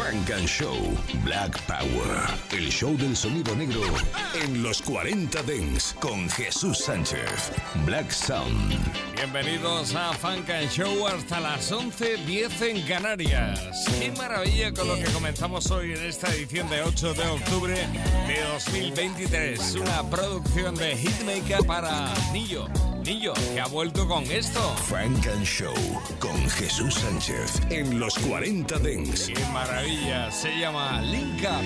Frank and Show Black Power. El show del sonido negro en los 40 Dens con Jesús Sánchez. Black Sound. Bienvenidos a Funk and Show hasta las 11.10 en Canarias. Qué maravilla con lo que comenzamos hoy en esta edición de 8 de octubre de 2023. Una producción de Hitmaker para Nillo. Nillo, que ha vuelto con esto. Frank and Show con Jesús Sánchez en los 40 Dens. Qué maravilla. Se llama Link Up.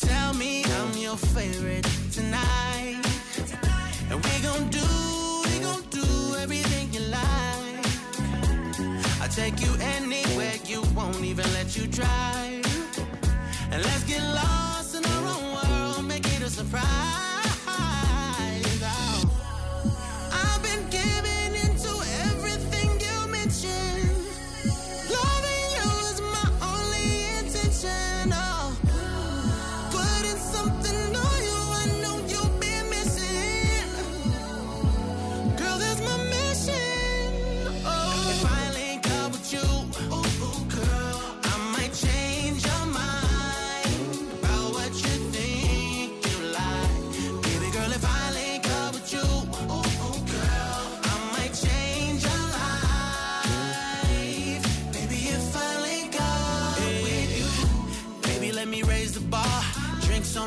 Tell me I'm your favorite tonight. And we gon' do, we gon' do everything you like. I'll take you anywhere you won't even let you drive. And let's get lost in our own world, make it a surprise.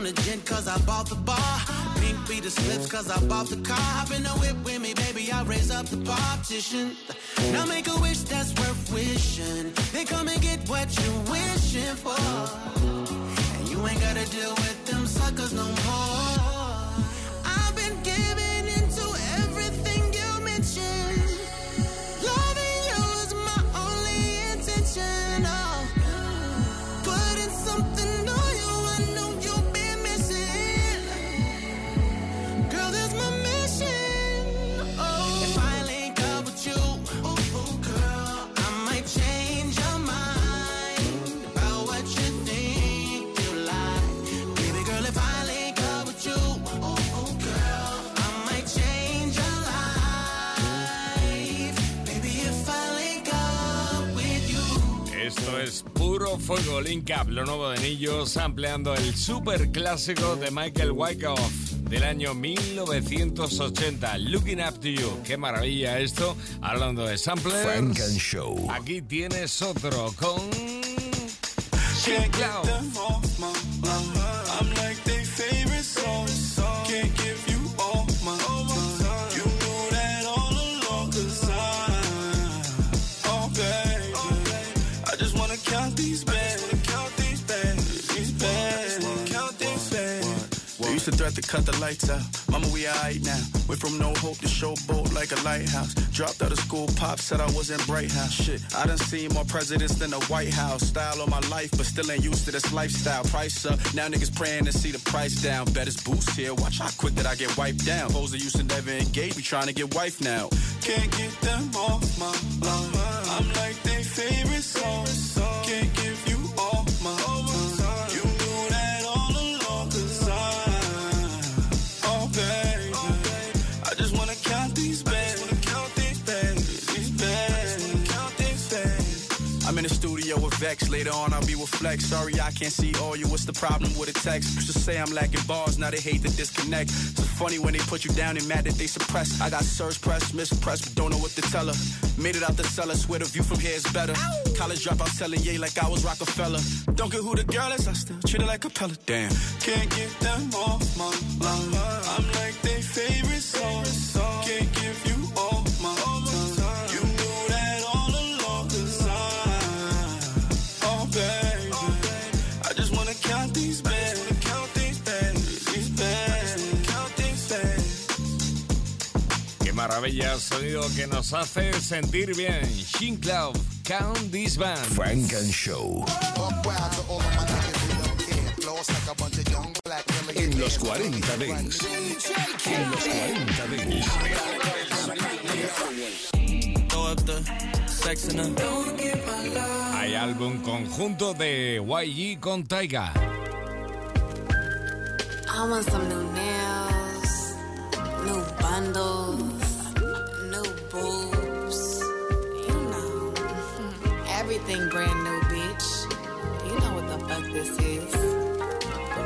On the gin, cause I bought the bar. Pink be the slips, cause I bought the car. Hop in the whip with me, baby, I'll raise up the partition. Now make a wish that's worth wishing. Then come and get what you're wishing for. And you ain't gotta deal with them suckers no more. Puro fuego Link Up, lo nuevo de Nillos, ampliando el super clásico de Michael Wyckoff del año 1980, Looking Up to You. Qué maravilla esto, hablando de samplers. Frank and Show. Aquí tienes otro con. Cloud. We threat to cut the lights out. Mama, we alright now. Went from no hope to showboat like a lighthouse. Dropped out of school, pop said I was in Bright House. Shit, I done seen more presidents than the White House. Style of my life, but still ain't used to this lifestyle. Price up, now niggas praying to see the price down. Bet it's boost here, watch how quick that I get wiped down. That used to never engage, be trying to get wife now. Can't get them off my mind. I'm like their favorite song. Later on, I'll be with Flex. Sorry, I can't see all you. What's the problem with a text? Used to say I'm lacking bars, now they hate to disconnect. So funny when they put you down and mad that they suppress. I got surge press, mispress, but don't know what to tell her. Made it out the cellar, swear the view from here is better. College dropout selling yay like I was Rockefeller. Don't get who the girl is, I still treat her like a Pella. Damn. Can't get them off my mind. I'm like their favorite song. Maravilla, sonido que nos hace sentir bien. Shin Cloud, Count This Band. Frank and Show. En los 40 Dents. En los 40 Dents. Hay álbum conjunto de YG con Taiga. I want some new nails, new bundles, new boobs. You know, everything brand new, bitch. You know what the fuck this is.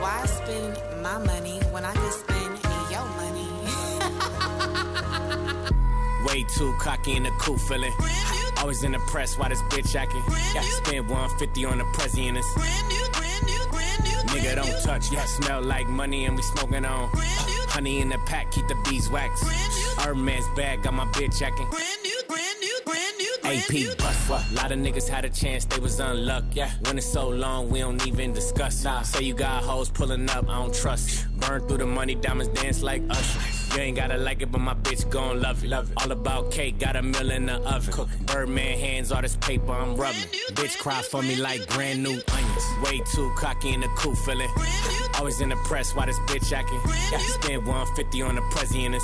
Why spend my money when I can spend your money? Way too cocky in the cool feeling. Always in the press, why this bitch acting? Got to spend 150 on the president. Nigga don't touch, yeah, smell like money and we smoking on. Honey in the pack, keep the bees wax. Hermes bag, got my bitch acting. AP bust what? Lot of niggas had a chance, they was unlucky. Yeah, when it's so long, we don't even discuss. Nah, say you got hoes pulling up, I don't trust. Burn through the money, diamonds dance like Usher. You ain't gotta like it, but my bitch gon' love it. Love it. All about cake, got a mill in the oven. Cooking. Birdman hands, all this paper I'm rubbing. Bitch cry for me like brand new onions. Way too cocky in the cool feeling. Always in the press, why this bitch acting? Yeah, spend 150 on the president.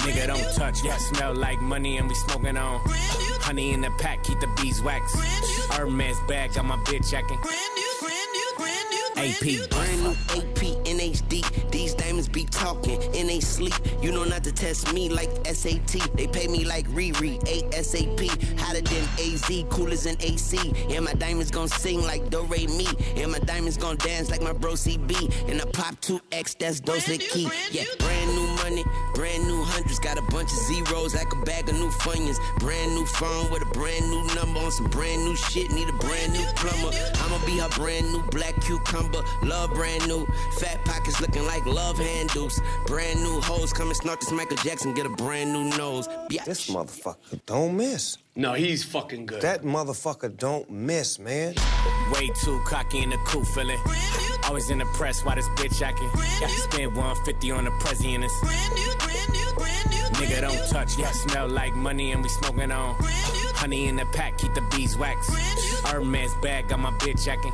Nigga don't touch, yeah, smell like money and we smoking on. Honey in the pack, keep the bees wax. Hermes bag, got my bitch acting. AP. Brand new AP NHD. Diamonds be talking in they sleep. You know not to test me like SAT. They pay me like Riri, ASAP. Hotter than AZ, cooler than AC. And my diamonds gon' sing like Do Re Mi. And my diamonds gon' dance like my bro CB. And I pop 2X, that's Dose Key. Yeah, brand new money, brand new hundreds. Got a bunch of zeros like a bag of new funyuns. Brand new phone with a brand new number on some brand new shit. Need a brand new plumber. I'ma be her brand new black cucumber. Love brand new. Fat pockets looking like love handles. Brand new hoes come and snort this Michael Jackson. Get a brand new nose. Yeah. This motherfucker don't miss. No, he's fucking good. That motherfucker don't miss, man. Way too cocky in the cool feeling. Always in the press, why this bitch acting? Got to spend 150 on the president. Nigga don't touch, yeah, smell like money and we smoking on. Honey in the pack, keep the bees wax. Hermes bag, got my bitch acting.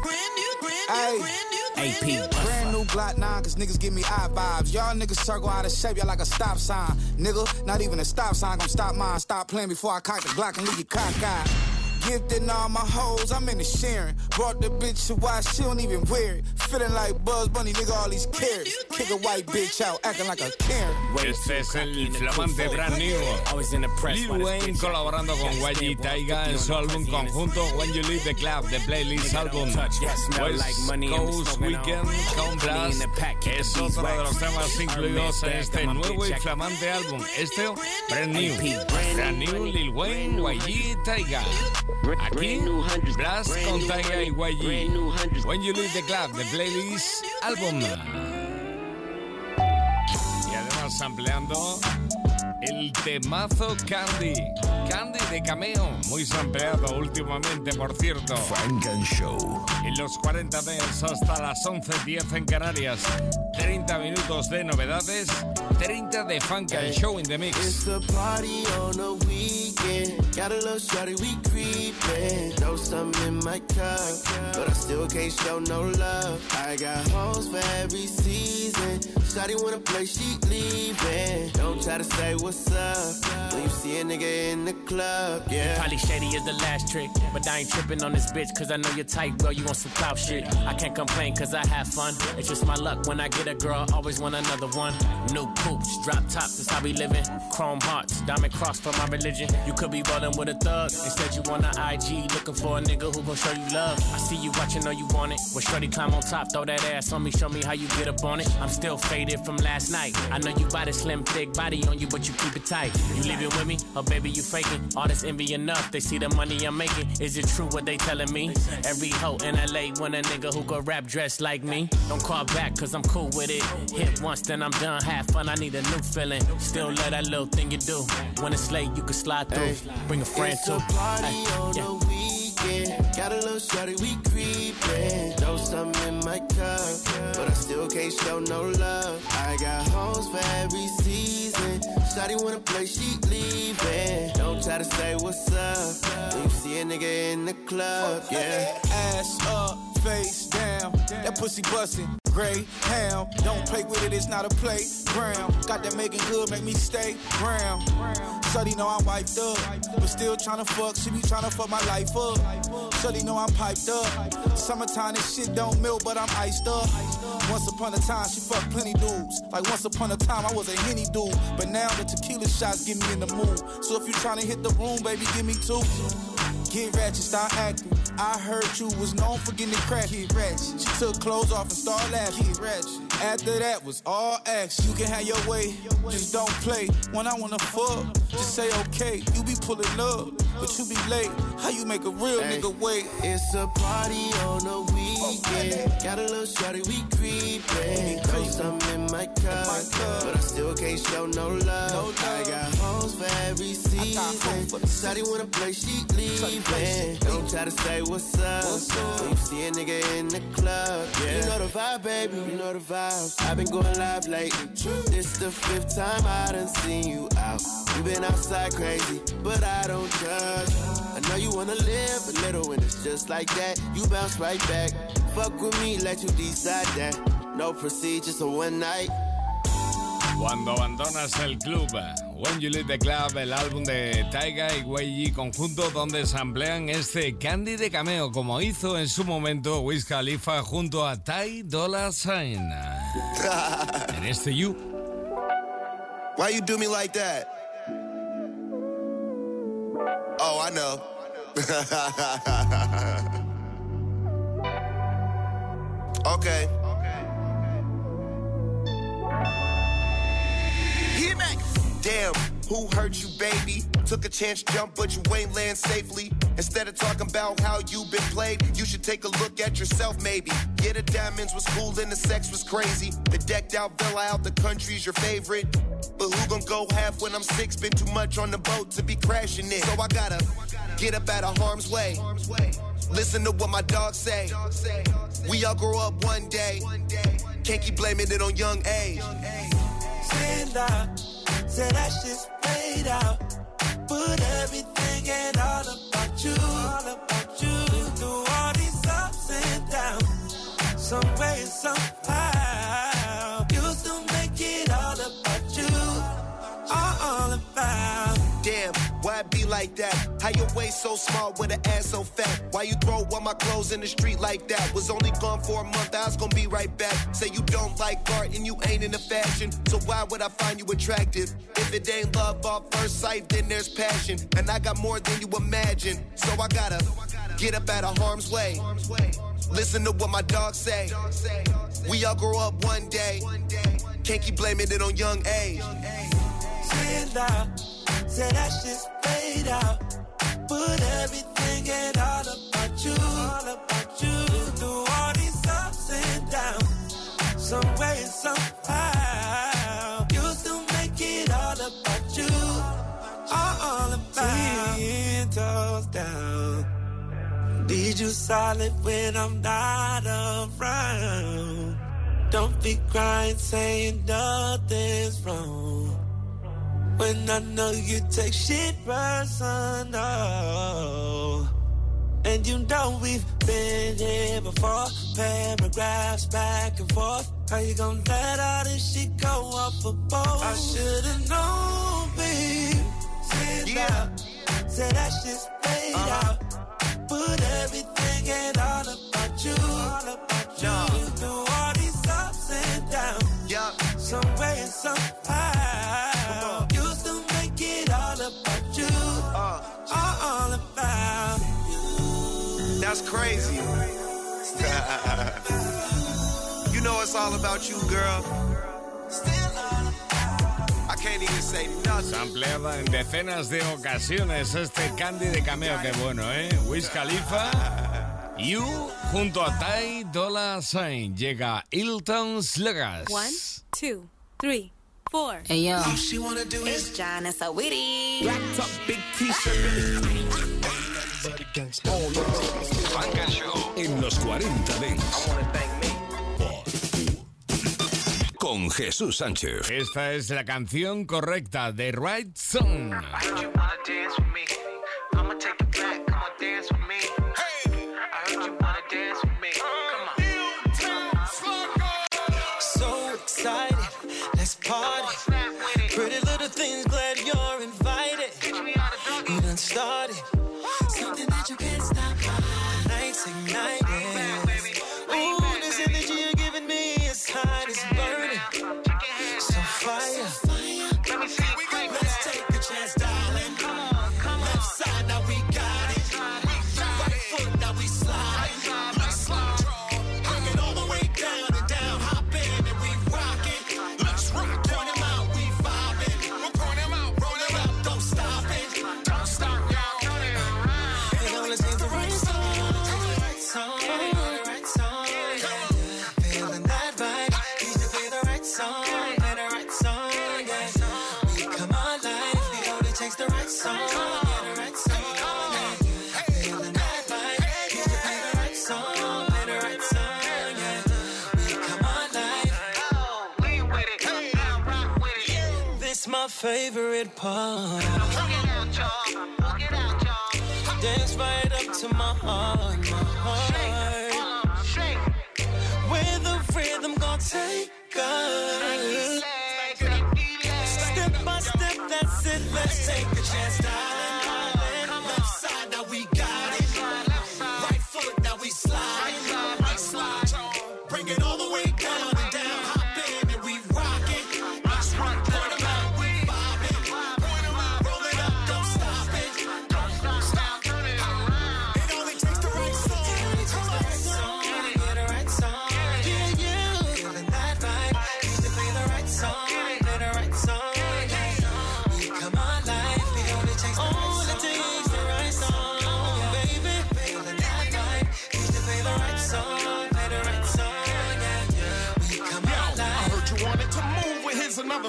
Hey. AP. Brand new Glock 9, cause niggas give me eye vibes. Y'all niggas circle out of shape, y'all like a stop sign. Nigga, not even a stop sign gon' stop mine. Stop playing before I cock the Glock and leave you cockeyed. Gifting all my hoes, I'm in the sharing. Brought the bitch to why she don't even wear it. Feeling like Buzz Bunny, nigga, all these carrots. Kick a white bitch out, acting like a Karen. Este es el flamante brand new. Lil Wayne colaborando con YG Tyga en su álbum conjunto When You Leave the Club, The Playlist Album. West Coast Weekend con Blxst es otro de los temas incluidos en este nuevo y flamante álbum. Este, brand new. Brand new Lil Wayne, YG Tyga. Aquí, Blast con Taiga y YG. When You Leave the Club, The Playlist Album. Y además ampliando el temazo Candy. Candy de cameo, muy sampleado últimamente, por cierto. Funk and Show. En los 40 Dents hasta las 11.10 en Canarias. 30 minutos de novedades, 30 de Funk and Show in the Mix. It's a party on the weekend. Got a little shorty, we creepin'. Throw something in my cup, but I still can't show no love. I got hoes for every season. Shorty wanna play, she leaving. Don't try to say what's up when you see a nigga in the club. Yeah. Probably shady is the last trick, but I ain't tripping on this bitch cause I know you're tight, girl. You want some clout shit. I can't complain cause I have fun. It's just my luck when I get a girl, always want another one. New coops, drop tops, that's how we living. Chrome hearts, diamond cross for my religion. You could be rolling with a thug. Instead, you on the IG looking for a nigga who gon' show you love. I see you watching, know you want it. Well, shorty climb on top, throw that ass on me, show me how you get up on it. I'm still faded from last night. I know you got a slim, thick body on you, but you keep it tight. You leaving with me? Oh, baby, you faking. All this envy enough. They see the money I'm making. Is it true what they telling me? Every hoe in LA want a nigga who go rap dressed like me. Don't call back, cause I'm cool with it. Hit once, then I'm done. Have fun, I need a new feeling. Still love that little thing you do. When it's late, you can slide. Bring a friend It's too. a party Ay, on yeah. the weekend. Got a little shorty, we creepin'. Throw something in my cup, but I still can't show no love. I got hoes for every season. Shorty wanna play, she leaving. Don't try to say what's up when you see a nigga in the club. Yeah. Ass up, face down. That pussy bustin', gray ham. Don't play with it, it's not a playground. Got that making good, make me stay brown. Shuddy know I'm wiped up, but still tryna fuck. She be tryna fuck my life up. Shuddy know I'm piped up. Summertime, this shit don't melt, but I'm iced up. Once upon a time, she fucked plenty dudes. Like once upon a time, I was a henny dude. But now the tequila shots get me in the mood. So if you tryna hit the room, baby, give me two. Get ratchet, start acting. I heard you was known for getting crack. Get ratchet. She took clothes off and started laughing. Get ratchet. After that was all action. You can have your way, just don't play. When I wanna fuck, just say okay. You be pulling up, but you be late. How you make a real Hey. nigga wait? It's a party on the weekend. Got a little shorty, we creepin'. Ghost, I'm in my cup, but I still can't show no love. I got hoes for every season. Shorty wanna play, she leaving. Don't try to say what's up. When you see a nigga in the club, yeah. you know the vibe, baby. You know the vibe. I've been going live lately. This the fifth time I done seen you out. You been outside crazy, but I don't judge. I know you wanna live a little and it's just like that. You bounce right back. Fuck with me, let you decide that. No procedures on one night. Cuando abandonas el club, When You Leave the Club, el álbum de Taiga y Wei conjunto donde se este Candy de cameo, como hizo en su momento Wiz Khalifa junto a Ty Dolla Sign. en este You. Why you do me like that? Oh, I know. okay. Damn, who hurt you, baby? Took a chance, jump, but you ain't land safely. Instead of talking about how you been played, you should take a look at yourself, maybe. Yeah, the diamonds was cool and the sex was crazy. The decked out villa out the country's your favorite. But who gon' go half when I'm six? Been too much on the boat to be crashing it. So I gotta get up out of harm's way. Listen to what my dogs say. We all grow up one day. Can't keep blaming it on young age. Stand out, say that shit's played out. Put everything and all about you, all about you. Through all these ups and downs, some way, somehow. You still make it all about you, all, all about. Damn, why it be like that? How your waist so small with an ass so fat? Why you throw all my clothes in the street like that? Was only gone for a month, I was gonna be right back. Say you don't like art and you ain't into fashion, so why would I find you attractive? If it ain't love off first sight, then there's passion. And I got more than you imagine, so I gotta get up out of harm's way. Listen to what my dogs say. We all grow up one day. Can't keep blaming it on young age. Say that shit's played out. Put everything and all about you, all about you. Through all these ups and downs, some way, somehow. You still make it all about you, all, about. Ten toes down. Need you solid when I'm not around. Don't be crying, saying nothing's wrong. When I know you take shit personal. And you know we've been here before. Paragraphs back and forth. How you gonna let all this shit go off a boat? I should've known, babe. Sit Yeah. out. Say that shit's laid out. Uh-huh. Put everything and all about you. All about you. That's crazy. you know it's all about you, girl. I can't even say nothing. Ampliada en decenas de ocasiones este Candy de cameo, que bueno, ¿eh? Wiz Khalifa, You, junto a Ty Dolla Sign, llega Hilton Sluggers. One, two, three, four. Hey yo, All she wanna do is it's John, so witty. black top, big t-shirt. En los 40 Dents. Con Jesús Sánchez. Esta es la canción correcta de Right Song. Party. Favorite part. Dance right up to my heart, my heart. Where the rhythm gon' take us. Step by step, that's it. Let's take a chance,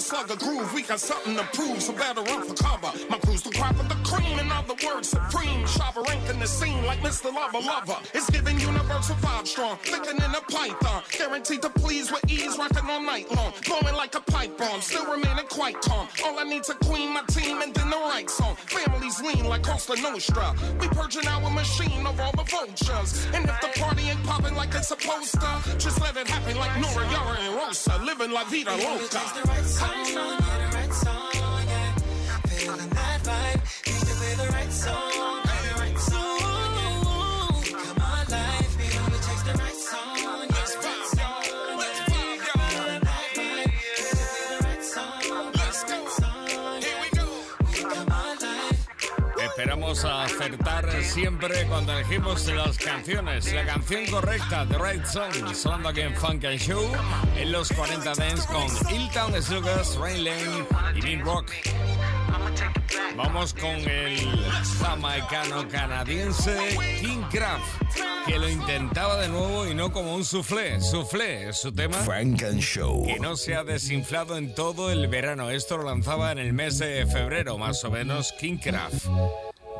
slug a groove. We got something to prove, so better run for cover. My crew's the crop of the cream, in other words, supreme. Sharper rank in the scene like Mr. Lover Lover. It's giving universal vibe strong, thicker in a python. Guaranteed to please with ease, rocking all night long. Blowing like a pipe bomb, still remaining quite calm. All I need's a queen, my team, and then the right song. Families lean like Costa Nostra. We purging our machine of all the vultures. And if the party ain't popping like it's supposed to, just let it happen like Nora, Yara, and Rosa. Living La Vida Loca. yeah, the right song, yeah. Feeling that Esperamos a acertar siempre cuando elegimos las canciones. La canción correcta, The Right Song, sonando aquí en Funk and Show, en los 40 Dance con Hilltown Sluggers, Rain Lane y Dean Rock. Vamos con el jamaicano canadiense King Craft, que lo intentaba de nuevo y no como un soufflé. Soufflé es su tema. Frank and Show. Que no se ha desinflado en todo el verano. Esto lo lanzaba en el mes de febrero, más o menos, King Craft.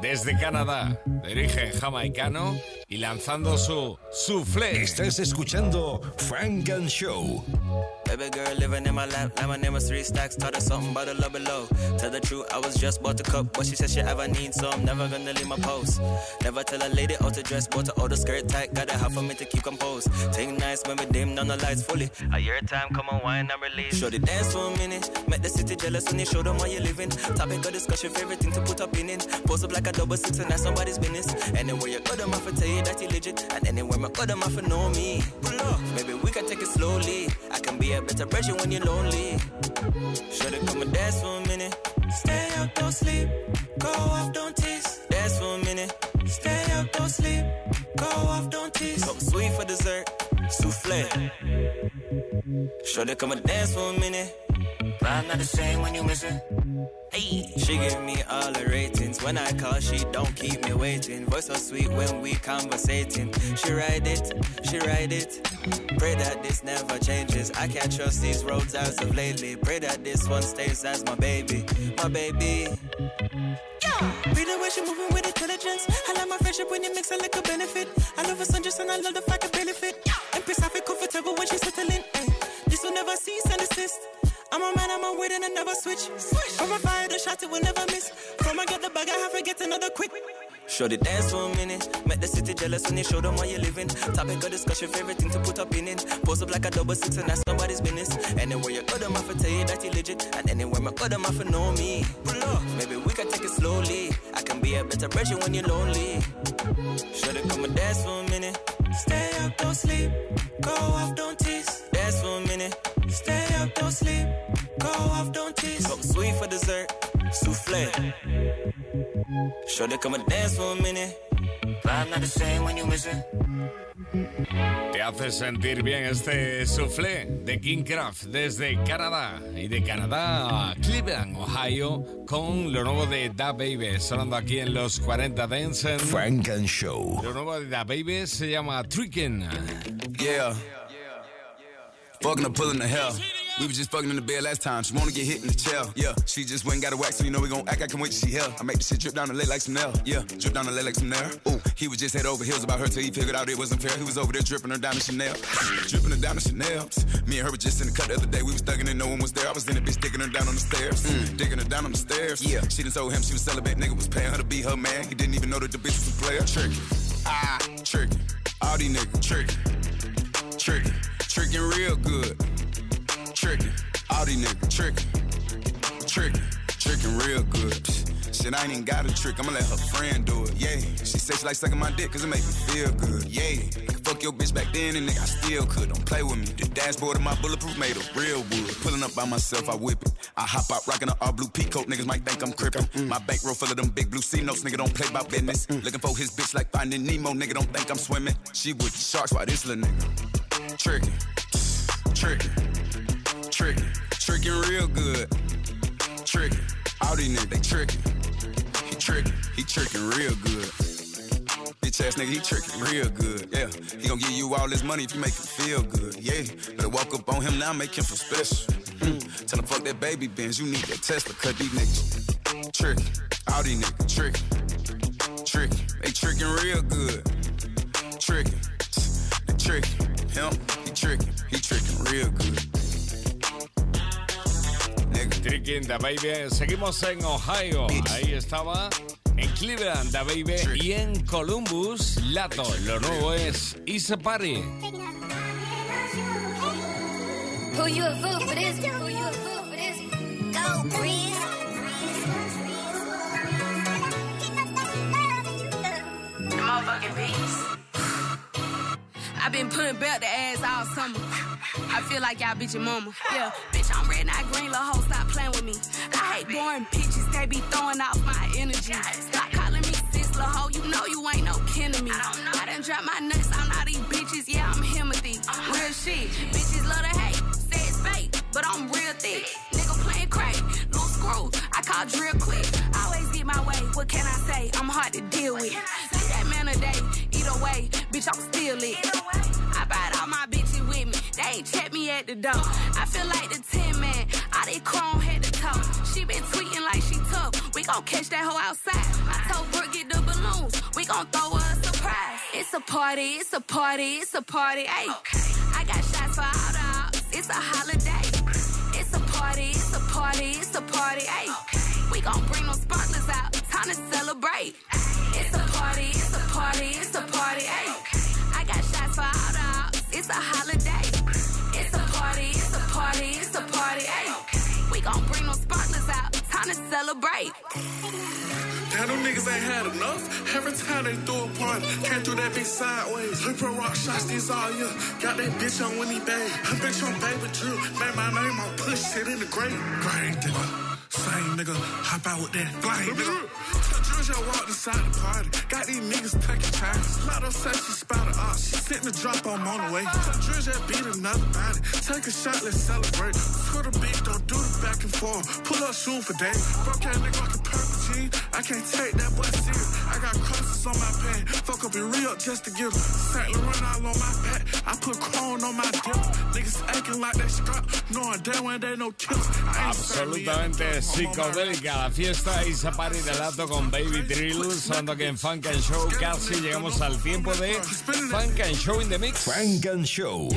Desde Canadá, de origen jamaicano y lanzando su soufflé. Estás escuchando Funk and Show. Baby girl living in my lap, now my name was three stacks, taught her something about the love below. Tell the truth, I was just bought a cup, but she said she ever need, so I'm never gonna leave my post. Never tell a lady how to dress, bought her all the skirt tight, got a half for me to keep composed. Take nice when we dim down the lights fully. A year time, come on, wine and release. Show the dance for a minute, make the city jealous when you show them how you living. Topic of discussion, favorite thing to put up in it. Post up like a double six and that's somebody's business. Anywhere you go, them to tell you that you legit, and anywhere my them have know me. Pull up, maybe we can take it slowly. I can be a better version when you're lonely. Should've come and dance for a minute. Stay up, don't sleep. Go off, don't tease. Dance for a minute. Stay up, don't sleep. Go off, don't tease. Something sweet for dessert. Souffle. Should've come and dance for a minute. Vibe not the same when you missing. Hey. She give me all the ratings. When I call, she don't keep me waiting. Voice so sweet when we conversating. She ride it, she ride it. Pray that this never changes. I can't trust these roads as of lately. Pray that this one stays as my baby, my baby. Yeah. Read the way she moving with intelligence. I like my friendship when it like a little benefit. I love her sundress and I love the fact I barely fit. And piss I feel comfortable when she's settling. Ay. This will never cease and desist. I'm a man, I'm a wait and I never switch. From a fire, the shot it will never miss. From I get the bag, I have to get another quick. Show the dance for a minute. Make the city jealous when you show them why you're living. Topic of discussion, favorite thing to put opinion. Post up like a double six and that's nobody's business. Anywhere you go, them off tell you that you legit. And anywhere my go, them off know me. Pull up, maybe we can take it slowly. I can be a better version when you're lonely. Show them come and dance for a minute. Stay up, don't sleep. Go off, don't tease. Stay up, don't sleep. Go off, don't tease. Something sweet for dessert. Souffle. Show they come and dance for a minute. Vibe not the same when you missing. Te hace sentir bien este soufflé de King Craft desde Canadá y de Canadá a Cleveland, Ohio, con lo nuevo de Da Baby, sonando aquí en los 40 Dance. Frank and Show. Lo nuevo de Da Baby se llama Trickin'. Yeah. Fucking up, pulling the hell. We was just fucking in the bed last time. She wanna get hit in the chair. Yeah, she just went and got a wax, so you know we gon' act. I can wait till she hell. I make the shit drip down the leg like some nail. Yeah, drip down the leg like some nail. Ooh, he was just head over heels about her till he figured out it wasn't fair. He was over there dripping her down to Chanel, dripping her down to Chanel. Me and her were just in the cut the other day. We was thugging and no one was there. I was in the bitch digging her down on the stairs, mm. digging her down on the stairs. Yeah, she done told him she was celibate. Nigga was paying her to be her man. He didn't even know that the bitch was a player. Tricky, ah, tricky. All these niggas tricky, tricky, tricking real good, tricky. All these niggas trickin', trickin', trickin' real good. Shit, I ain't even got a trick, I'ma let her friend do it, yeah. She said she like sucking my dick cause it make me feel good, yeah. I could fuck your bitch back then and nigga, I still could. Don't play with me. The dashboard of my bulletproof made of real wood. Pulling up by myself, I whip it. I hop out rocking an all blue peacoat, niggas might think I'm crippin'. Mm. My bankroll full of them big blue C notes, nigga don't play by business. Mm. Looking for his bitch like finding Nemo, nigga don't think I'm swimming. She with the sharks, why this little nigga? Trickin', trickin', trickin'. Tricking real good. Tricking. All these niggas, they tricking. He tricking. He tricking real good. Bitch ass nigga, he tricking real good. Yeah. He gon' give you all this money if you make him feel good. Yeah. Better walk up on him now, make him feel special. Mm. Tell him fuck that baby Benz, you need that Tesla. Cut these niggas. Tricking. All these niggas tricking. Tricking. They tricking real good. Tricking. They tricking. Him, he tricking. He tricking real good. Tricking the Baby. Seguimos en Ohio. Ahí estaba. En Cleveland, The Baby. Y en Columbus, Lato. Lo nuevo es Isa Party. Who you a fool for this? Who you a fool for this? Go, Breeze. Motherfucking beast. I've been putting belt to ass all summer. I feel like y'all bitch your mama. Yeah, bitch, I'm red, not green, little hoe, stop playing with me. I hate boring bitches, they be throwing off my energy. Stop calling me sis, little hoe, you know you ain't no kin to me. I done drop my nuts on all these bitches, yeah, I'm Timothy. Real shit, bitches love to hate, say it's fake, but I'm real thick. Nigga playing crack, loose screw, I call drill quick. Always get my way, what can I say? I'm hard to deal with. See that man a day, either way, bitch, I'm still lit. I brought all my bitches with me. They ain't check me at the door. I feel like the 10 man. All they chrome head to toe. She been tweeting like she tough. We gon' catch that hoe outside. I told Brooke get the balloons. We gon' throw her a surprise. It's a party, it's a party, it's a party. Hey, I got shots for all the ops. It's a holiday. It's a party, it's a party, it's a party. Hey, we gon' bring them sparklers out. Time to celebrate. It's a party, it's a party, it's a party. Hey, I got shots for all the. It's a holiday. It's a party, it's a party, it's a party. Hey, we gon' bring them sparklers out. Time to celebrate. Damn, them niggas ain't had enough. Every time they throw a party, can't do that bitch sideways. Her rock shots these all year. Got that bitch on Winnie Bay. Her bitch on Baby Drill. Made my name on push shit in the grave. Grave digger. Same nigga, hop out with that flame, nigga. Georgia walked inside the party. Got these niggas taking chances. Lotto said she spotted up. She sitting the drop on on the way. Georgia beat another body. Take a shot, let's celebrate. Put a beat, don't do the back and forth. Pull up soon for days. Broke that nigga like a purple jean. I can't take that boy serious. I got crosses on my pants. Fuck up and re-up just to get them. St. Laurent all on my back. I put chrome on my dip. Niggas acting like they scrap. Knowing damn when they no ain't Absolutamente psicodélica la fiesta y se para de lato con Baby Drill, sonando que en Funk and Show casi llegamos al tiempo de Funk and Show in the Mix. Funk and Show.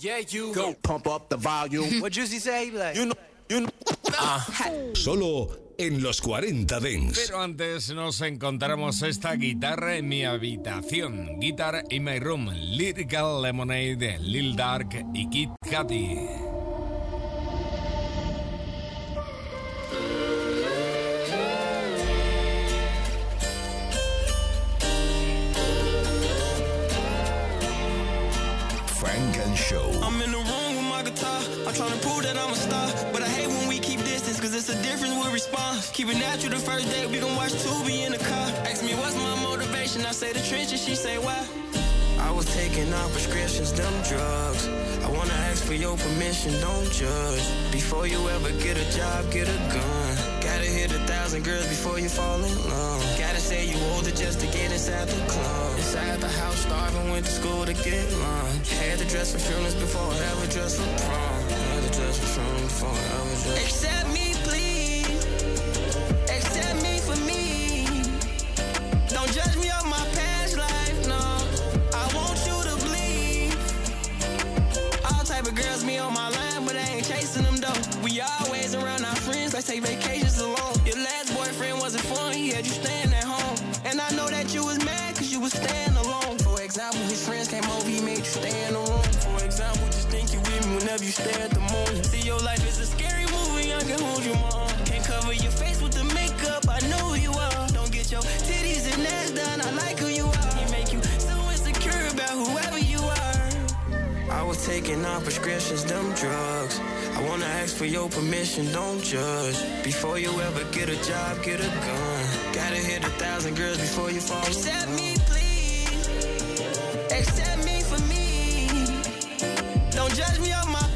Yeah, you go pump up the volume. what Juicy say? Like, you know, you know. Solo en los 40 Dents. Pero antes nos encontramos esta guitarra en mi habitación. Guitar in my room. Lyrical Lemonade, Lil Dark y Kid Cudi. Keep it natural the first day, we gon' watch Tubi in the car. Ask me what's my motivation, I say the trenches, she say why. I was taking out prescriptions, them drugs. I wanna ask for your permission, don't judge. Before you ever get a job, get a gun. Gotta hit a thousand girls before you fall in love. Gotta say you older just to get inside the club. Inside the house, starving, went to school to get lunch. Had to dress for feelings before I ever dress for prom. Had to dress for feelings before I ever dress. Accept me, Judge me on my past life, no. I want you to believe. All type of girls be on my line, but I ain't chasing them though. We always around our friends, let's take vacations alone. Your last boyfriend wasn't fun, he had you staying at home. And I know that you was mad cause you was staying alone. For example, his friends came over, he made you stay in the room. For example, just think you with me whenever you stare at the moon. See, your life is a scary movie, I can hold you on. Can't cover your face with the taking out prescriptions, them drugs. I wanna ask for your permission, don't judge. Before you ever get a job, get a gun. Gotta hit a thousand girls before you fall. Accept me, please. Accept me for me. Don't judge me on my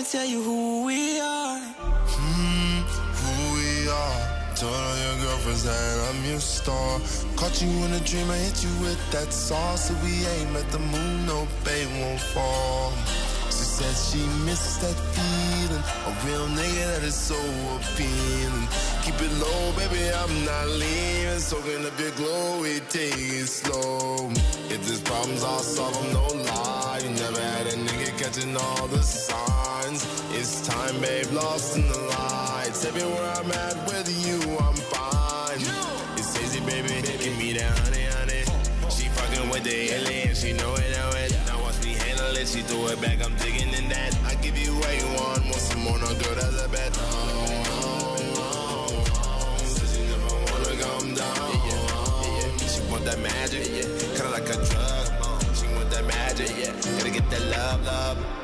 To tell you who we are. Hmm, who we are. Told all your girlfriends that I'm your star. Caught you in a dream, I hit you with that sauce. So we aim at the moon, no babe won't fall. She said she misses that feeling. A real nigga that is so appealing. Keep it low, baby, I'm not leaving. Soaking up your glow, we take it slow. If there's problems, I'll solve them, no lie. You never had a nigga catching all the signs. It's time, babe, lost in the lights. Everywhere I'm at with you, I'm fine. It's easy, baby, give me that honey, honey. She fucking with the alien, she know it, know it. Now watch me handle it, she threw it back, I'm digging in that. I give you what you want, want some more, no girl, that's a bet. Oh. Says you never wanna come down. She want that magic, yeah. Kinda like a drug. She want that magic, yeah. Gotta get that love, love.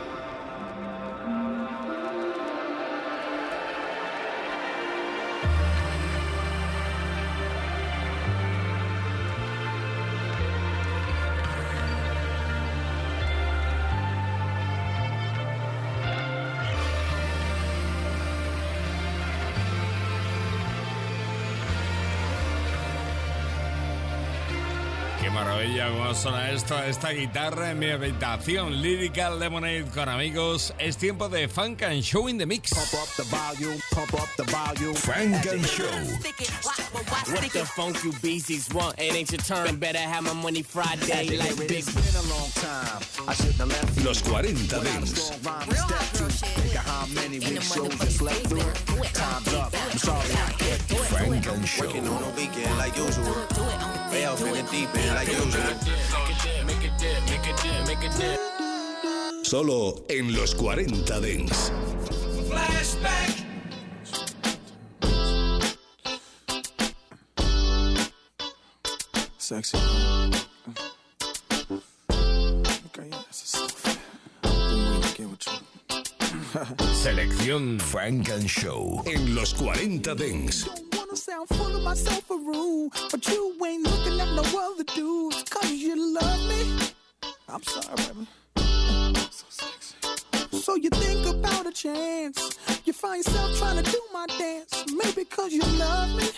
Maravilla cómo suena esto, esta guitarra en mi habitación. Lyrical Lemonade con amigos. Es tiempo de Funk and Show in the Mix. Frank and Show. What the funk you beasties want? It ain't your turn. Better have my money Friday like big. Los 40 Dents. Frank and Show. Working on a weekend like usual. The deep end like usual. Solo en los 40 Dents. Flashback. Sexy. Okay, yeah, that's the stuff. Been waiting to get with you. Selección Frank and Show en los 40 Dents. Sound full of myself a rude, but you ain't looking at no other dudes, cause you love me. I'm sorry, baby. So sexy. So you think about a chance. You find yourself trying to do my dance. Maybe cause you love me.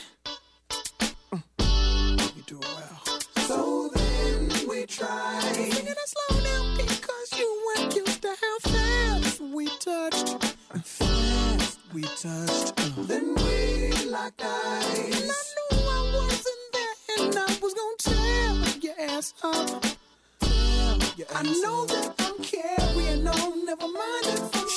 Mm. You do well. So then we try. Singing it slow now because you weren't used to how fast we touched. Fast we touched. Uh. Then we locked eyes. And I knew I wasn't there, and I was gonna tear your ass up. I know that I'm carrying on, never mind if I'm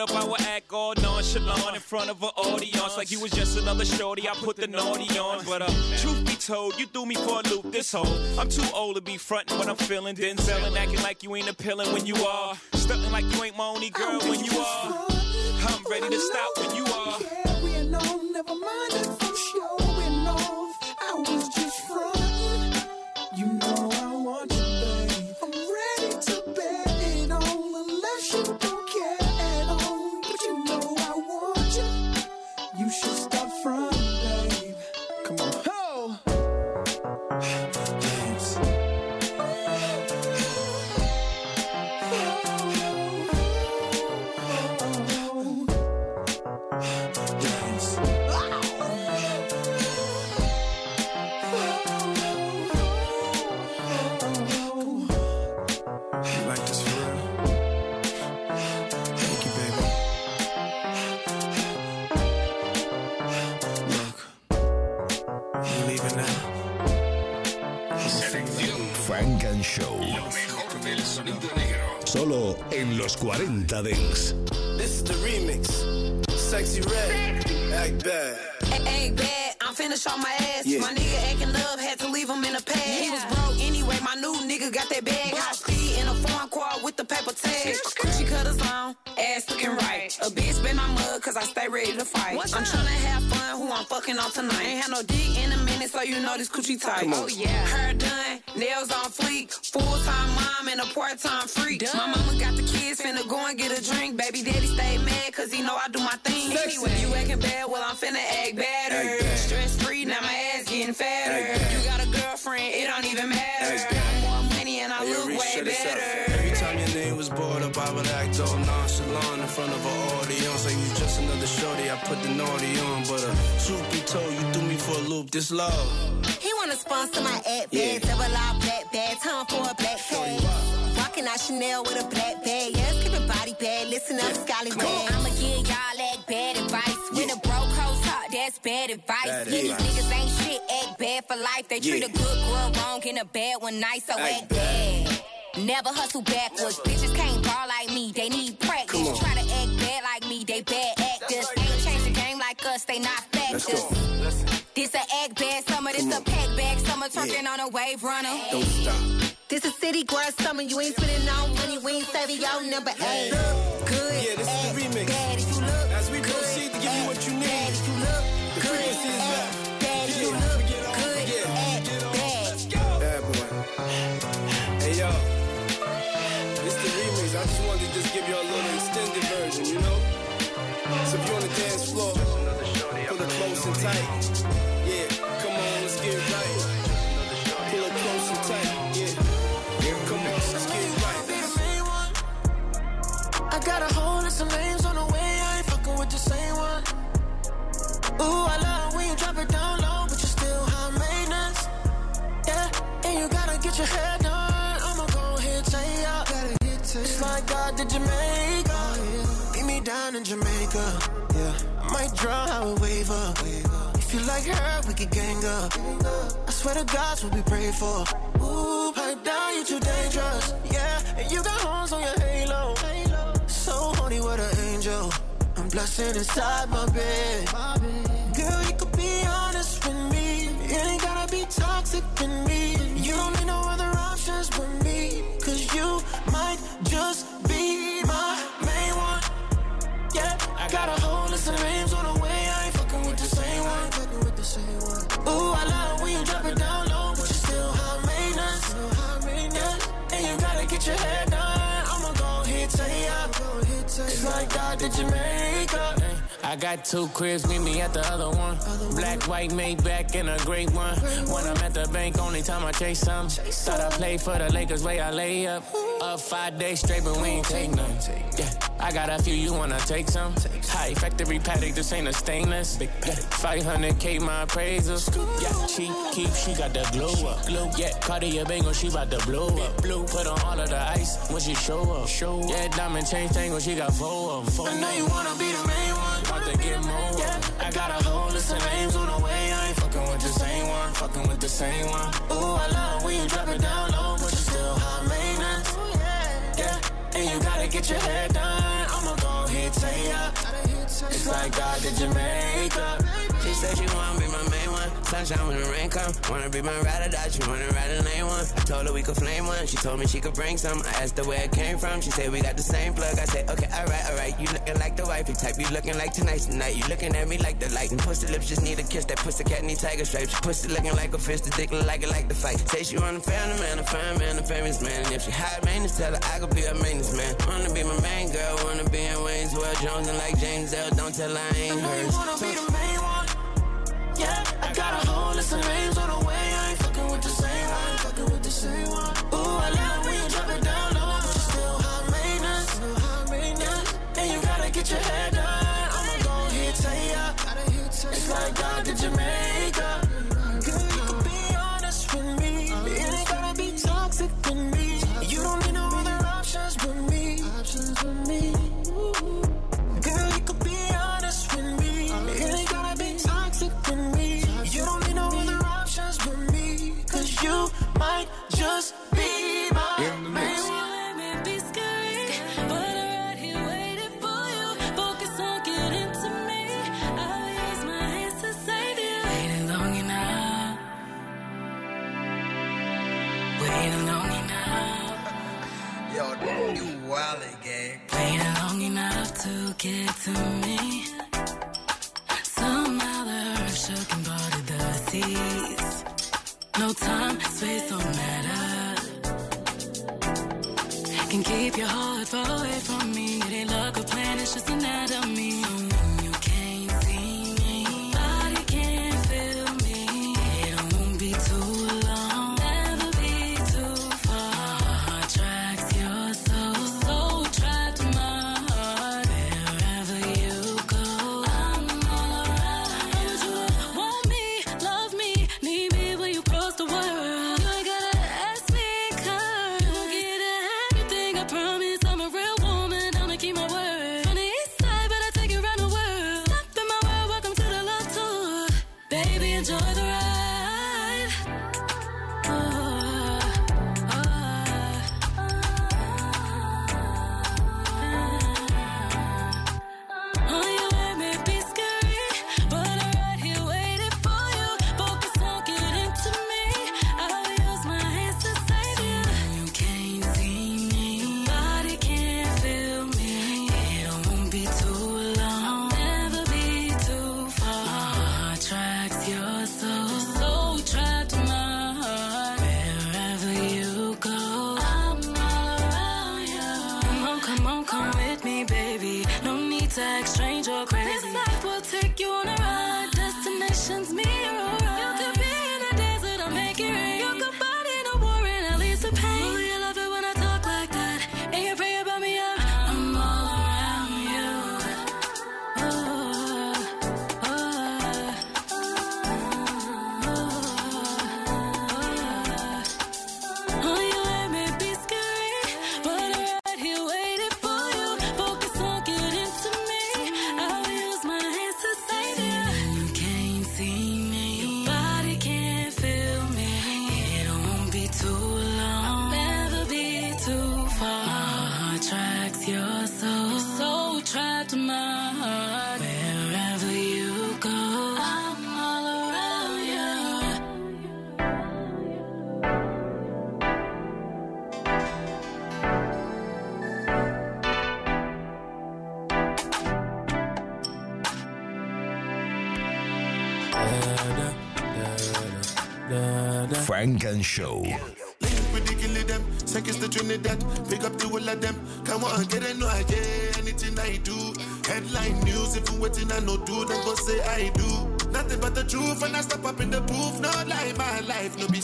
up, I would act all nonchalant in front of an audience like you was just another shorty. I put the naughty on, but uh, truth be told, you threw me for a loop this whole. I'm too old to be frontin' when I'm feeling Denzel and acting like you ain't appealing when you are. Stuntin' like you ain't my only girl when you are. I'm ready to stop when you bad, I'm finna show my ass. Yeah. My nigga acting love, had to leave him in the past. He was broke anyway, my new nigga got that bag. High speed in a foreign car with the paper tag. Coochie cutters on, ass looking right. A bitch been my mug, cause I stay ready to fight. I'm tryna have fun, who I'm fucking on tonight. Ain't had no dick in a minute, so you know this coochie tight. Oh yeah. Hair This love. He wanna sponsor my ad Yeah. bag, double all black bag, time for a black tag. Walking out Chanel with a black bag, yeah, keep it body bag, listen up, Scully bag. I'ma give y'all that bad advice. When a broke hoe talk, that's bad advice. Bad yeah, these niggas ain't shit, act bad for life. They treat Yeah. a good girl wrong and a bad one nice, so Act act bad. Never hustle backwards. Bitches can't ball like me, they need practice. Try to act bad like me, they bad actors. Ain't changed the game like us, they not factors. Bag summer, Yeah. on a wave runner. Don't stop. This a city girl summer, you ain't spending no money, we ain't saving your number eight. Good, Yeah, this is the remix. Bad if you look As we good, proceed to give you what you need. Bad if you look The good, frequency is act back. Bad if you look Forget all, good, forget. act Forget all. bad. Bad boy. Hey yo, this the remix. I just wanted to just give y'all a little extended version, you know. So if you're on the dance floor, pull it close and tight. same one. Ooh, I love when you drop it down low, but you still high maintenance. Yeah, and you gotta get your head done. I'ma go ahead take ya. Gotta get like God did Jamaica. Beat me down in Jamaica. Yeah, I might draw a it wave up. If you like her, we could gang up. I swear to God's what we pray for. Ooh, pipe down, you too dangerous. Yeah, and you got horns on your halo. So horny what an angel. Blessing inside my bed. Girl, you could be honest with me. It ain't gotta be toxic with me. You don't need no other options with me. Cause you might just be my main one. Yeah, I got a whole list of names on the way. I ain't fucking with the same one. Fucking with the same one. Ooh, I love it when you drop it down low, but you still high maintenance. Yeah, and you gotta get your hair like God did Jamaica. I got two cribs, meet me at the other one. Black, white, made back in a great one. When I'm at the bank, only time I chase some. Thought I played for the Lakers, way I lay up. Up five days straight, but we ain't take none. Yeah, I got a few, you wanna take some? High factory paddock, this ain't a stainless. Yeah, 500k my appraisal. Yeah, she keep, she got the glow up. Yeah, Cartier Bangle, she bout to blow up. Blue, put on all of the ice when she show up. show Yeah, diamond chain tangle, she got four of them. I know you wanna be the main one. About to get more. Yeah, I got a whole list of names on the way. I ain't fucking with the same one. Fucking with the same one. Ooh, I love when you drop it down low, and you gotta get your hair done. I'ma go ahead, say ya. It's like God did Jamaica. She said she wanna be my one. Sunshine when the rain come. Wanna be my ride or die. She wanna ride a lane one. I told her we could flame one. She told me she could bring some. I asked her where it came from. She said we got the same plug. I said, okay, alright, alright. You looking like the wifey type. You looking like tonight's the night. You looking at me like the light. And pussy lips just need a kiss. That pussy cat need tiger stripes. Pussy looking like a fish. The dick look like it like the fight. Say she want a family man, a fine man, a famous man. And if she high maintenance, tell her I could be a maintenance man. Wanna be my main girl. Wanna be in Wayne's World Jones and like James L. Don't tell her I ain't I know you hers. wanna be the main one. Yeah, I got a whole list of names on the way. I ain't fucking with the same one. Fucking with the same one. Ooh, I love when you drop it down low, but you still high maintenance. Still high maintenance. And you gotta get your hair done. I'ma go ahead, tell ya. It's like God did Jamaica. acción. Show. with the kill them. Seconds to Trinidad, pick up the of them. Come on, get no idea. Anything I do, headline news. If you waiting, I say I do. Nothing but the truth, and I up in the. No lie, my life, no be.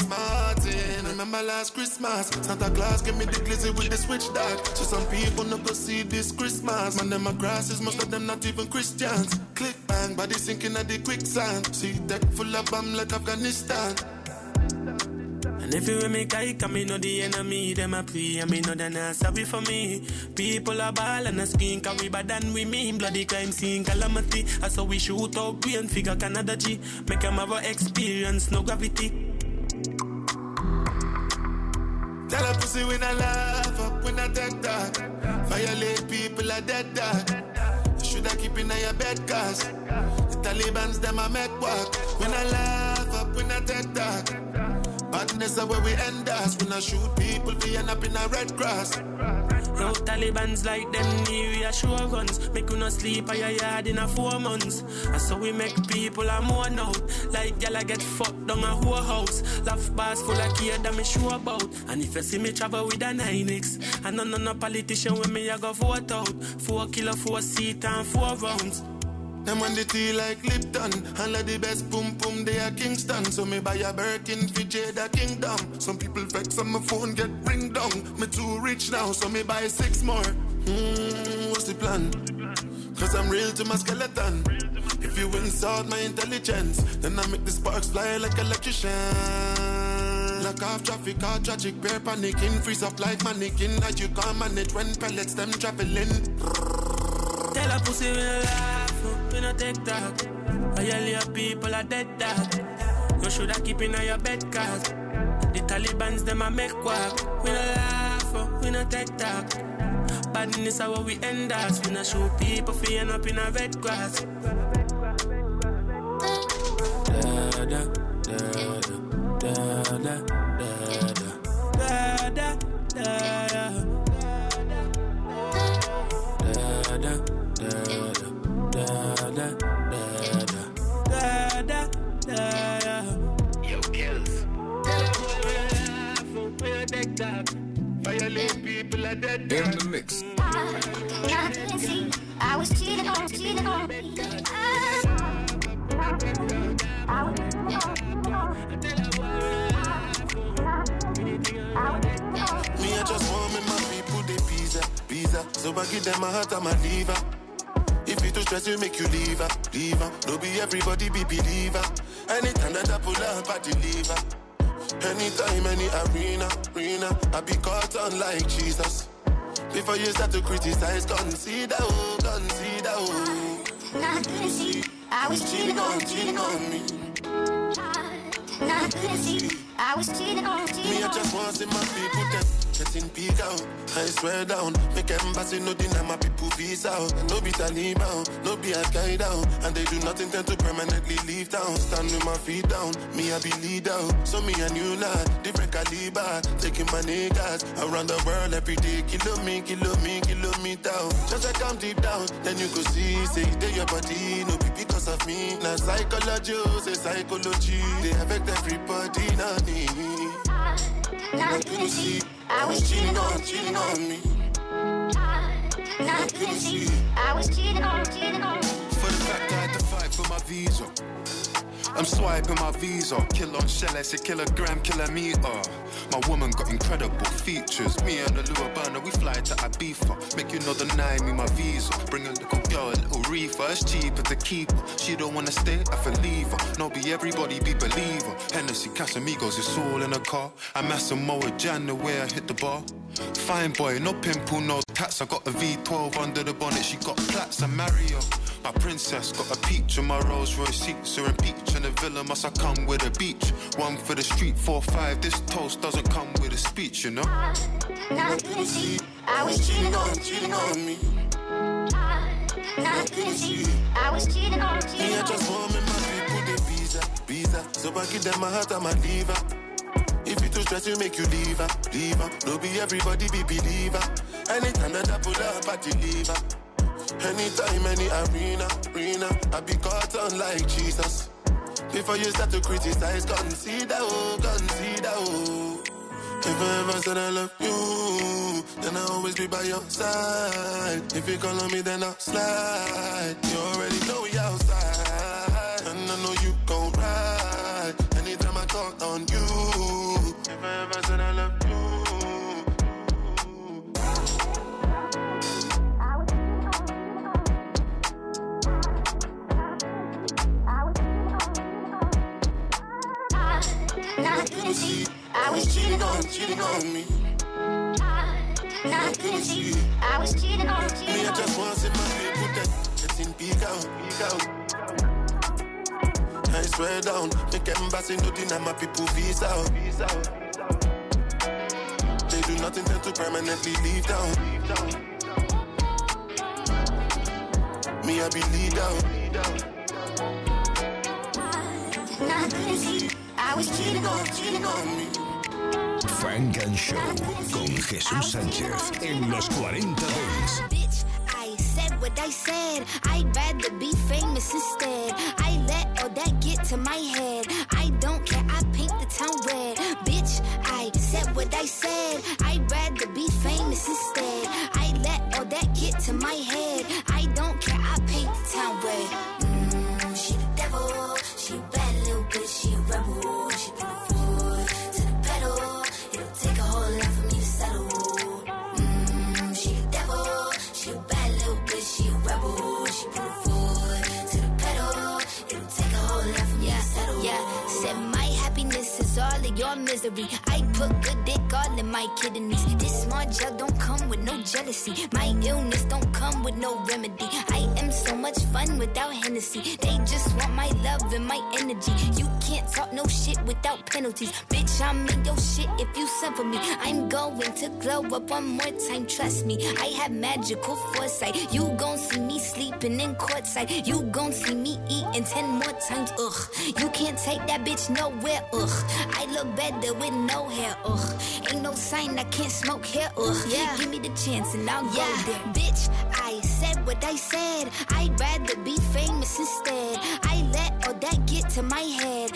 Remember last Christmas, Santa Claus gave me the glizzy with the switch dog. So some people no go see this Christmas. Man, them grasses, most of them not even Christians. Click bang, body sinking at the quicksand. See deck full of bomb like Afghanistan. And if you with me come me know the enemy, them a pray, and me know they not sorry for me. People are ball and a skin, cause we bad than we mean. Bloody crime scene, calamity. I saw we shoot out brain figure Canada G. Make them have experience, no gravity. Tell a pussy when I laugh up, when I take that. Violate people are dead dog. Should I keep in your bed cause the Taliban's them I make work. When I laugh up, when I that. Badness are where we end us. When I shoot people, we end up in a red grass. No Taliban's like them we new sure guns. Make you not sleep at your yard in a four months. And so we make people a more out. Like y'all I get fucked down a whole house. Laugh bars full of kid that me sure about. And if you see me travel with a 9X, and none of no politician with me I go vote out. Four kilo, four seat and four rounds. Them when the tea like Lipton. And like the best boom boom they are Kingston. So me buy a Birkin for Jada Kingdom. Some people vex on my phone get ring down Me too rich now so me buy six more. Hmm, what's the plan? Cause I'm real to my skeleton. If you insult my intelligence Then I make the sparks fly like electrician. Lock off traffic, all tragic, bear panicking Freeze up like mannequin That you can't manage. When pellets them traveling. Tell a pussy we no no, we no take talk. Violate people are dead dog. You shoulda keep in your bed cause the Taliban's them a make quack. We no laugh, oh, we no take talk. Badness how we end us. We no show people fi end up in a red grass. Da da da da da da In the mix. I was cheating on, cheating on me. Me, I just want me my people, they pizza, pizza. So I give them a heart, I'm a lever. If you too stress, you make you leave her, leave her. Don't be everybody be believer. Anytime that I pull up, I deliver. Anytime, any arena, arena, I be caught on like Jesus. Before you start to criticize, consider, oh, consider, oh. Not to see. I was cheating on, cheating on me. Not see. I was cheating on, cheating Me, I on just want to see my people get getting peak out. I swear down, make embassy no deny my people visa out. No be Taliban, no be Al Qaeda, and they do not intend to permanently leave town. Stand with my feet down, me I be leader. So me a new lad, different caliber, taking my niggas around the world every day. Kilo me, kilo me, kilo me down. Just like I'm deep down, then you go see, say they your body, no be because of me. Now psychology, say psychology, they affect everybody, not me. Not see. I was cheating on, cheating on me. Not see. I was cheating on, cheating on For the fact I had to fight for my visa. I'm swiping my visa. Kill on shell, I say kilogram, kilometer. My woman got incredible features. Me and the little burner, we fly to Ibiza. Make you know the nine, me my visa. Bring a little girl, a little reefer. It's cheaper to keep her. She don't wanna stay, I feel leave her. No, be everybody be believer. Hennessy, Casamigos, it's all in a car. I'm at Massimo Jan, the way I hit the bar. Fine boy, no pimple, no tats. I got a V12 under the bonnet. She got plats. I marry her. My princess got a peach in my Rolls Royce seats. Her and peach in the villa must I come with a beach. One for the street, four five. This toast doesn't come with a speech, you know. Now I couldn't see. I was cheating on, cheating on me. Now I couldn't see. I was cheating on, Me, cheating I just want me my people the visa, visa. So I give them my heart and my liver. If you too stress, you make you leave her, leave her. No be everybody be believer. Anytime that I pull up, I deliver. Anytime, any arena, arena, I be caught on like Jesus. Before you start to criticize, consider, oh, consider, oh. If I ever said I love you, then I'll always be by your side. If you call on me, then I'll slide. You already know we outside, was cheating on, cheating on me. Now I couldn't see. I was cheating on, Me, I just want to see my people that it's in peak out, peak out. I swear down, make embassy no deny my people visa out, visa out. They do nothing tend to permanently leave town. Me, I be lead out. Now I couldn't see. I was cheating on, cheating on me. Funk and Show con Jesús Sánchez en los 40 Dance. Bitch, I said what I said. I'd rather be famous instead. I let all that get to my head. Put good dick all in my kidneys. This small gel don't come with no jealousy. My illness don't come with no remedy. I am so much fun without Hennessy. They just want my love and my energy. You can't talk no shit without penalties. Bitch, I'm in your shit if you send for me. I'm going to glow up one more time, trust me. I have magical foresight. You gon' see me sleeping in courtside. You gon' see me eating ten more times, ugh. You can't take that bitch nowhere, ugh. I look better with no hair, ugh. Ain't no sign I can't smoke here, ugh. Yeah. Give me the chance and I'll go there. Bitch, I said what I said. I'd rather be famous instead. I let all that get to my head.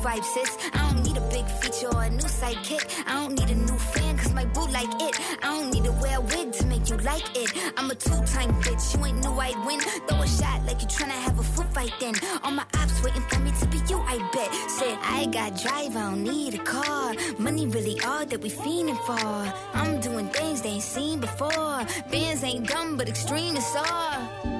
New vibe, sis. I don't need a big feature or a new sidekick. I don't need a new fan, cause my boo like it. I don't need to wear a wig to make you like it. I'm a two-time bitch, you ain't knew I'd win. Throw a shot like you tryna have a foot fight then. All my ops waiting for me to be you, I bet. Said, I got drive, I don't need a car. Money really all that we fiending for. I'm doing things they ain't seen before. Bands ain't dumb, but extreme is all.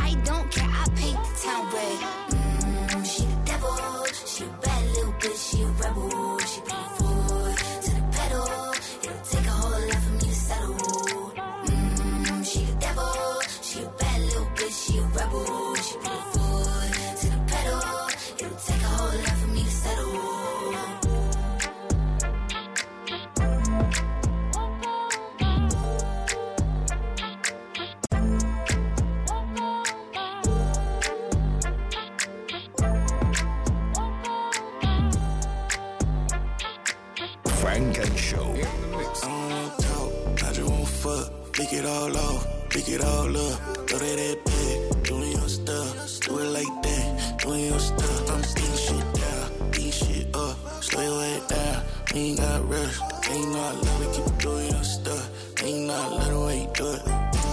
All low, pick it all up. Throw that that back, doing your stuff. Do it like that, doing your stuff. I'm beating shit down, beating shit up. Slow your way down, we ain't got rush. Ain't I love it, keep doing your stuff. Ain't I love the way do it.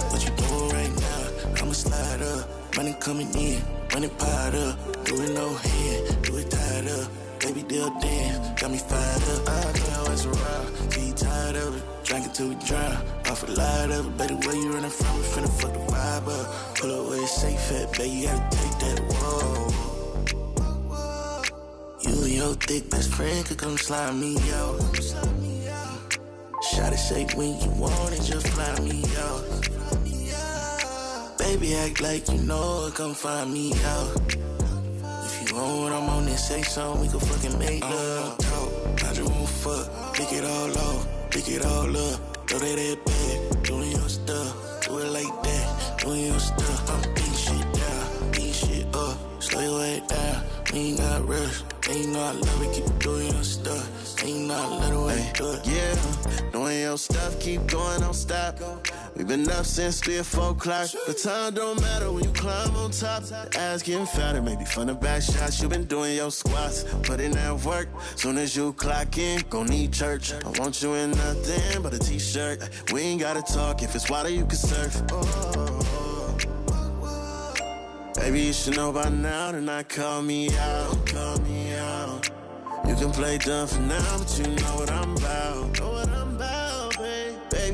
What you doing right now? I'ma slide up, money coming in, money piled up. Do it no hand, do it tied up. Baby, deal damn, got me fired up. I can't always around, you tired of it. Drink it till we drown. Off a of it, baby, where you running from? We finna fuck the vibe up. Pull up where it's safe at, baby, you gotta take that whoa. You and your thick best friend could come slide me out. Shot it shake when you want it, just fly me out. Baby, act like you know it, come find me out. If you want what I'm on, then say so, we can fucking make love. I just won't fuck, pick it all off, pick it all up. Throw that that back, doing your stuff, do it like that, doing your stuff. I'm beating shit down, beating shit up, slow your way down. We ain't got rush, ain't know I love it, keep doing your stuff. Ain't know I love way do it. Yeah, doing your stuff, keep going, don't stop. We've been up since three or four o'clock. The time don't matter when you climb on top. The ass getting fatter, maybe from the back shots. You been doing your squats, put in that work. Soon as you clock in, gon' need church. I want you in nothing but a t-shirt. We ain't gotta talk, if it's water you can surf. Oh. Baby, you should know by now to not call me out, call me out. You can play dumb for now, but you know what I'm about.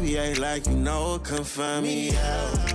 Baby, ain't like you know, come find me out.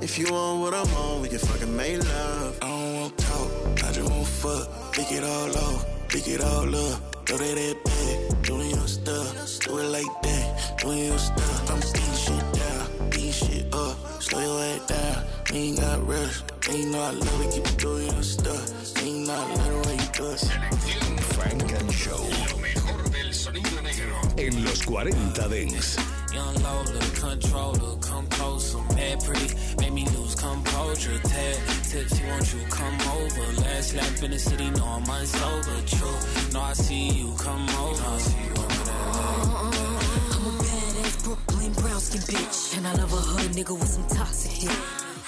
If you want what I'm on, we can fucking make love. I don't want talk, I just want fuck. Pick it all off, pick it all up. Throw that that back, doing your stuff. Do it like that, doing your stuff. I'm beating shit down, beating shit up. Slow your way down, we ain't got rush. Ain't know I love it, keep doing your stuff. Ain't know I love the you do it. Funk and Show. Lo mejor sonido negro. En los 40 Dance. Young Lola, controller, come closer, mad pretty, make me lose composure. Tad tips, won't you come over? Last lap in the city, no I'm unsober. True, no I see you come over. I see you over there. I'm a badass Brooklyn brown skin bitch, and I love a hood nigga with some toxic hit.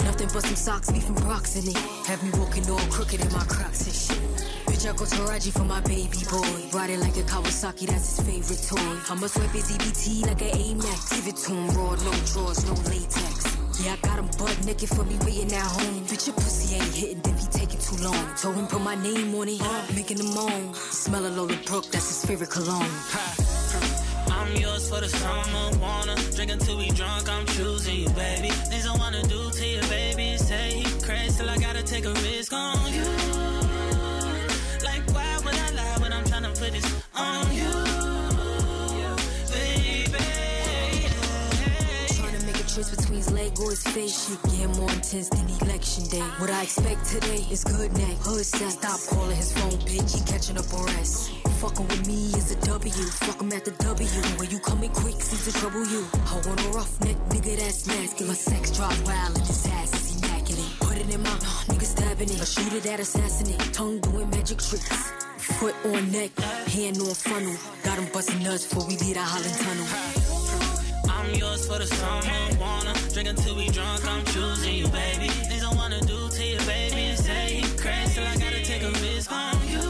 Nothing but some socks, beef and Brox in it. Have me walking all crooked in my Crocs and shit. Bitch, I go for my baby boy. Riding like a Kawasaki, that's his favorite toy. I'ma swipe his EBT like an Amex. Give it to him raw, no drawers, no latex. Yeah, I got him butt naked for me waiting at home. Bitch, your pussy ain't hitting if he taking too long. Told him put my name on it, making him moan. Smell a Lola Brooke, that's his favorite cologne. I'm yours for the summer, wanna drink until we drunk. I'm choosing you, baby. Things I wanna do to you, baby. Say you crazy till I gotta take a risk on you. Put this on you, baby? Trying to make a choice between his leg or his face. Shit getting more intense than election day. What I expect today is good neck. Hood set. Stop calling his phone, bitch. He catching up on rest. Fucking with me is a W. Fuck him at the W. When you coming quick, seems to trouble you. I want a rough neck, nigga that's masculine. My sex drive wild and his it nigga stabbing it. A shooter that assassinate. Tongue doing magic tricks. Foot on neck, hand on funnel. Got him busting nuts before we leave the Holland Tunnel. I'm yours for the summer, wanna drink until we drunk. I'm choosing you, baby. Things I wanna do to you, baby. And Say you crazy till I gotta take a risk on you.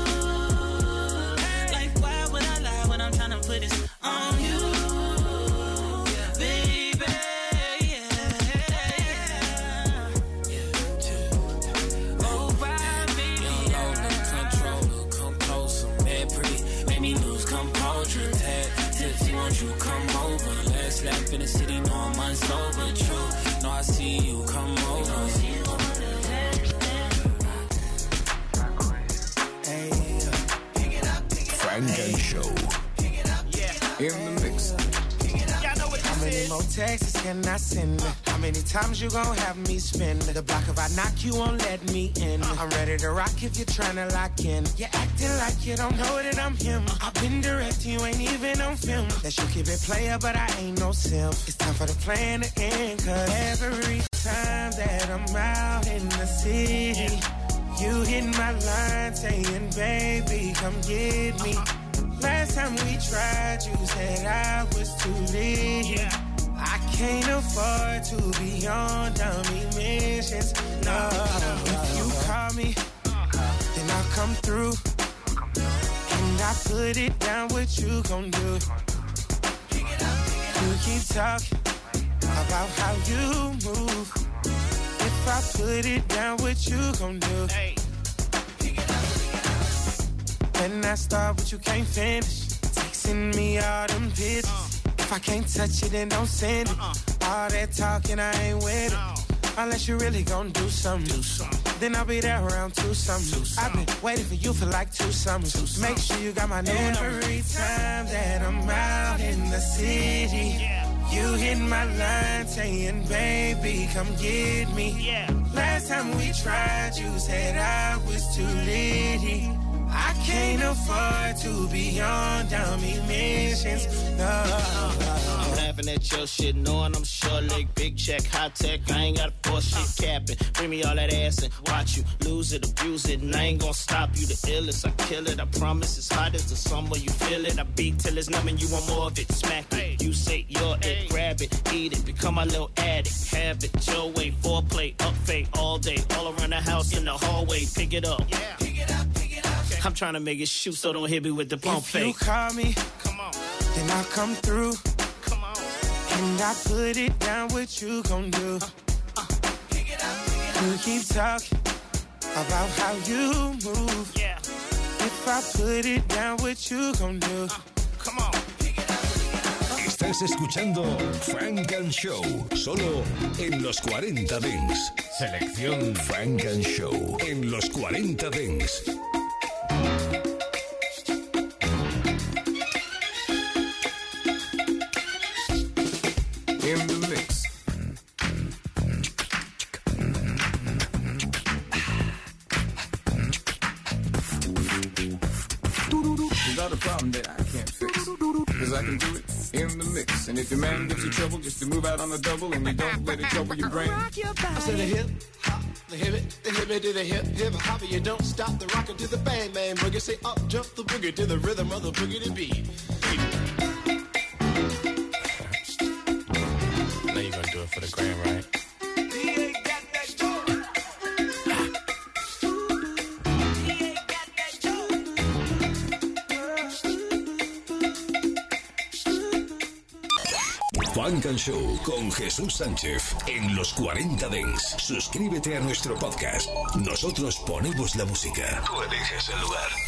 Like why would I lie when I'm tryna put this on you, make me lose composure. Tipsy, won't you come over? Last lap in the city, no I'm unsober. True, no I see you come over. Funk and Show. In the texts can I send? How many times you gon' have me spin? The block if I knock you won't let me in. I'm ready to rock if you're tryna lock in. You're acting like you don't know that I'm him. I've been direct, you ain't even on film. That you keep it player, but I ain't no simp. It's time for the plan to end. Cause every time that I'm out in the city, you hit my line saying, baby, come get me. Last time we tried, you said I was too late. I can't afford to be on dummy missions. No, if you call me, then I'll come through. And I put it down, what you gon' do? You keep talking about how you move. If I put it down, what you gon' do? When I start, but you can't finish. Texting me all them pictures. If I can't touch it, then don't send it. Uh-uh. All that talking, I ain't with it. Unless you really gon' do something. Do something. Then I'll be there around two something. I've been waiting for you for like two summers. Make sure you got my new number. Every time that I'm out in the city, you hit my line saying, baby, come get me. Yeah. Last time we tried, you said I was too litty. I can't afford to be on dummy missions. No. I'm laughing at your shit, knowing I'm short leg, big check, high tech. I ain't got a force shit capping. Bring me all that ass and watch you lose it, abuse it, and I ain't gonna stop you. The illest, I kill it. I promise it's hot as the summer. You feel it. I beat till it's numb and you want more of it. Smack it. You say you're it, grab it, eat it, become my little addict. Have it your way, foreplay, up fade all day, all around the house in the hallway. Pick it up. Pick it up, pick it up. I'm trying to make it shoot, so don't hit me with the pump If you fake. call me, Come on. then I'll come through. Come on. And I put it down, what you gon' do? You keep talking about how you move. Yeah. If I put it down, what you gon' do? Come on. Estás escuchando Frank and Show, solo en los 40 Dents. Selección Frank and Show en los 40 Dents. If your man gives you trouble, just to move out on the double and you don't let it trouble your brain. Rock your I said the hip, hop, the hip it, the hip it to the hip, hip hop. You don't stop the rocker to the bang bang boogie. Say up, jump the boogie to the rhythm of the boogie to beat. Show con Jesús Sánchez en los 40 Dents. Suscríbete a nuestro podcast. Nosotros ponemos la música. Tú eliges el lugar.